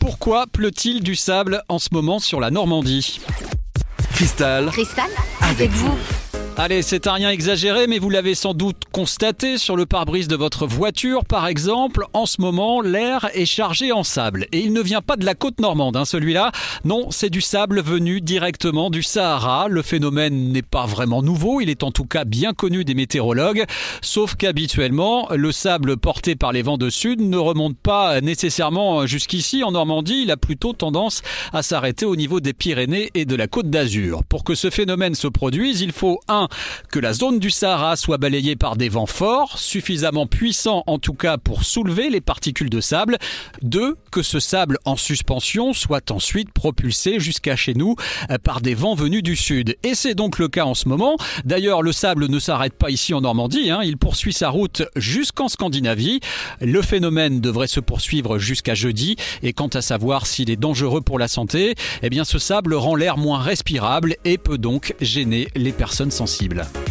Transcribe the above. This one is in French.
Pourquoi pleut-il du sable en ce moment sur la Normandie? Cristal, Cristal, avec vous. Allez, c'est un rien exagéré, mais vous l'avez sans doute constaté sur le pare-brise de votre voiture, par exemple. En ce moment, l'air est chargé en sable. Et il ne vient pas de la côte normande, hein, celui-là. Non, c'est du sable venu directement du Sahara. Le phénomène n'est pas vraiment nouveau, il est en tout cas bien connu des météorologues. Sauf qu'habituellement, le sable porté par les vents de sud ne remonte pas nécessairement jusqu'ici en Normandie. Il a plutôt tendance à s'arrêter au niveau des Pyrénées et de la côte d'Azur. Pour que ce phénomène se produise, il faut un que la zone du Sahara soit balayée par des vents forts, suffisamment puissants en tout cas pour soulever les particules de sable. 2. Que ce sable en suspension soit ensuite propulsé jusqu'à chez nous euh, par des vents venus du sud. Et c'est donc le cas en ce moment. D'ailleurs, le sable ne s'arrête pas ici en Normandie, hein. il poursuit sa route jusqu'en Scandinavie. Le phénomène devrait se poursuivre jusqu'à jeudi. Et quant à savoir s'il est dangereux pour la santé, eh bien ce sable rend l'air moins respirable et peut donc gêner les personnes sensibles possible.